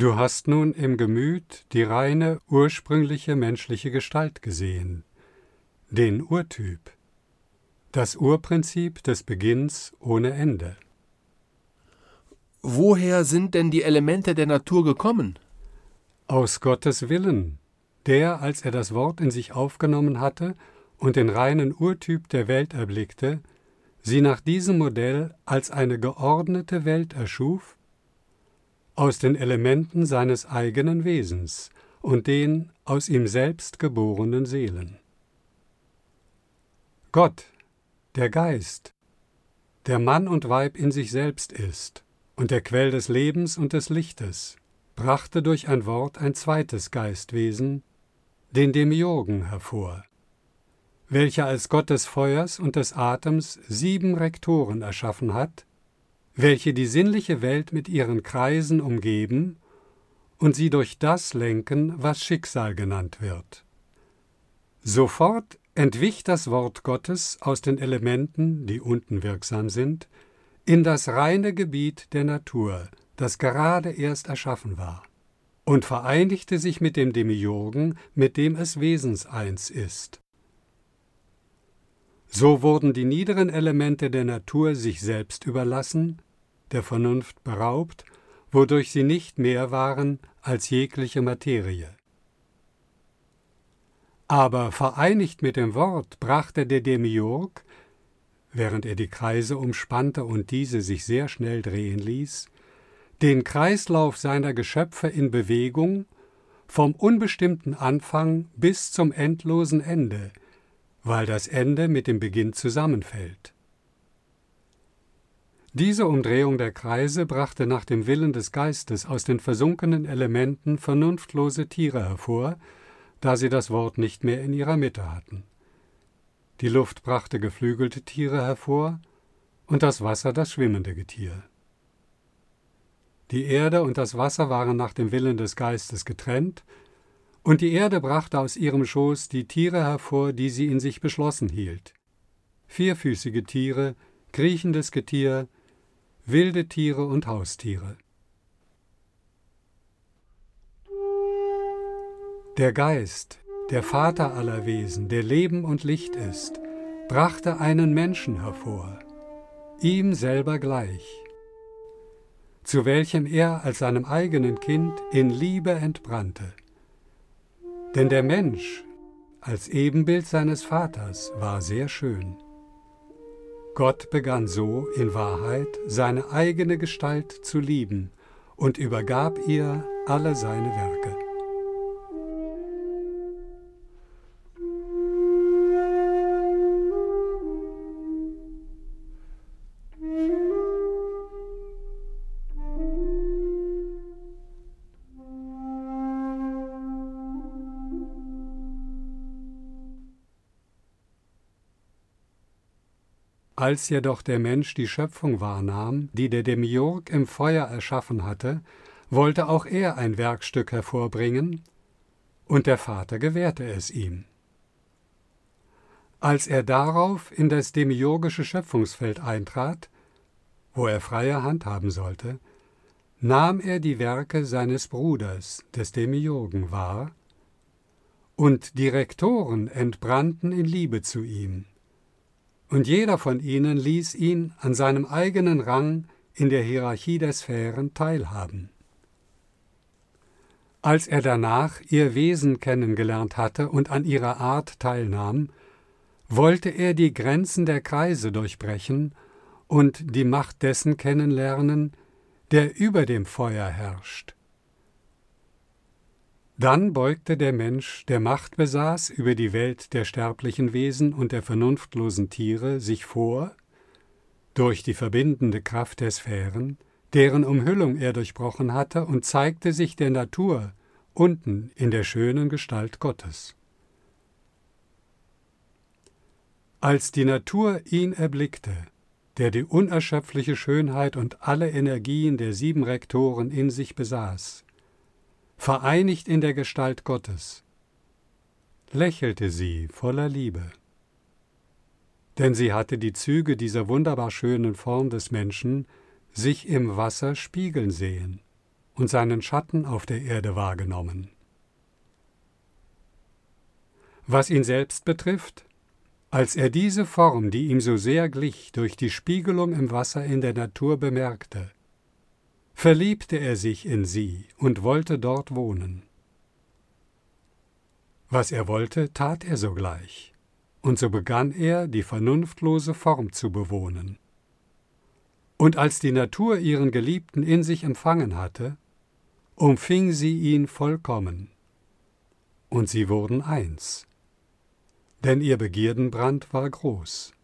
Du hast nun im Gemüt die reine, ursprüngliche menschliche Gestalt gesehen, den Urtyp, das Urprinzip des Beginns ohne Ende. Woher sind denn die Elemente der Natur gekommen? Aus Gottes Willen, der, als er das Wort in sich aufgenommen hatte und den reinen Urtyp der Welt erblickte, sie nach diesem Modell als eine geordnete Welt erschuf, aus den Elementen seines eigenen Wesens und den aus ihm selbst geborenen Seelen. Gott, der Geist, der Mann und Weib in sich selbst ist und der Quell des Lebens und des Lichtes, brachte durch ein Wort ein zweites Geistwesen, den Demiurgen, hervor, welcher als Gott des Feuers und des Atems sieben Rektoren erschaffen hat, welche die sinnliche Welt mit ihren Kreisen umgeben und sie durch das lenken, was Schicksal genannt wird. Sofort entwich das Wort Gottes aus den Elementen, die unten wirksam sind, in das reine Gebiet der Natur, das gerade erst erschaffen war, und vereinigte sich mit dem Demiurgen, mit dem es wesenseins ist. So wurden die niederen Elemente der Natur sich selbst überlassen, der Vernunft beraubt, wodurch sie nicht mehr waren als jegliche Materie. Aber vereinigt mit dem Wort brachte der Demiurg, während er die Kreise umspannte und diese sich sehr schnell drehen ließ, den Kreislauf seiner Geschöpfe in Bewegung vom unbestimmten Anfang bis zum endlosen Ende, weil das Ende mit dem Beginn zusammenfällt. Diese Umdrehung der Kreise brachte nach dem Willen des Geistes aus den versunkenen Elementen vernunftlose Tiere hervor, da sie das Wort nicht mehr in ihrer Mitte hatten. Die Luft brachte geflügelte Tiere hervor und das Wasser das schwimmende Getier. Die Erde und das Wasser waren nach dem Willen des Geistes getrennt, und die Erde brachte aus ihrem Schoß die Tiere hervor, die sie in sich beschlossen hielt. Vierfüßige Tiere, kriechendes Getier, wilde Tiere und Haustiere. Der Geist, der Vater aller Wesen, der Leben und Licht ist, brachte einen Menschen hervor, ihm selber gleich, zu welchem er als seinem eigenen Kind in Liebe entbrannte. Denn der Mensch als Ebenbild seines Vaters war sehr schön. Gott begann so in Wahrheit seine eigene Gestalt zu lieben und übergab ihr alle seine Werke. Als jedoch der Mensch die Schöpfung wahrnahm, die der Demiurg im Feuer erschaffen hatte, wollte auch er ein Werkstück hervorbringen, und der Vater gewährte es ihm. Als er darauf in das demiurgische Schöpfungsfeld eintrat, wo er freie Hand haben sollte, nahm er die Werke seines Bruders, des Demiurgen, wahr, und die Rektoren entbrannten in Liebe zu ihm und jeder von ihnen ließ ihn an seinem eigenen Rang in der Hierarchie der Sphären teilhaben. Als er danach ihr Wesen kennengelernt hatte und an ihrer Art teilnahm, wollte er die Grenzen der Kreise durchbrechen und die Macht dessen kennenlernen, der über dem Feuer herrscht dann beugte der Mensch, der Macht besaß über die Welt der sterblichen Wesen und der vernunftlosen Tiere, sich vor, durch die verbindende Kraft der Sphären, deren Umhüllung er durchbrochen hatte, und zeigte sich der Natur unten in der schönen Gestalt Gottes. Als die Natur ihn erblickte, der die unerschöpfliche Schönheit und alle Energien der sieben Rektoren in sich besaß, vereinigt in der Gestalt Gottes, lächelte sie voller Liebe. Denn sie hatte die Züge dieser wunderbar schönen Form des Menschen sich im Wasser spiegeln sehen und seinen Schatten auf der Erde wahrgenommen. Was ihn selbst betrifft, als er diese Form, die ihm so sehr glich, durch die Spiegelung im Wasser in der Natur bemerkte, verliebte er sich in sie und wollte dort wohnen. Was er wollte, tat er sogleich, und so begann er, die vernunftlose Form zu bewohnen. Und als die Natur ihren Geliebten in sich empfangen hatte, umfing sie ihn vollkommen, und sie wurden eins, denn ihr Begierdenbrand war groß.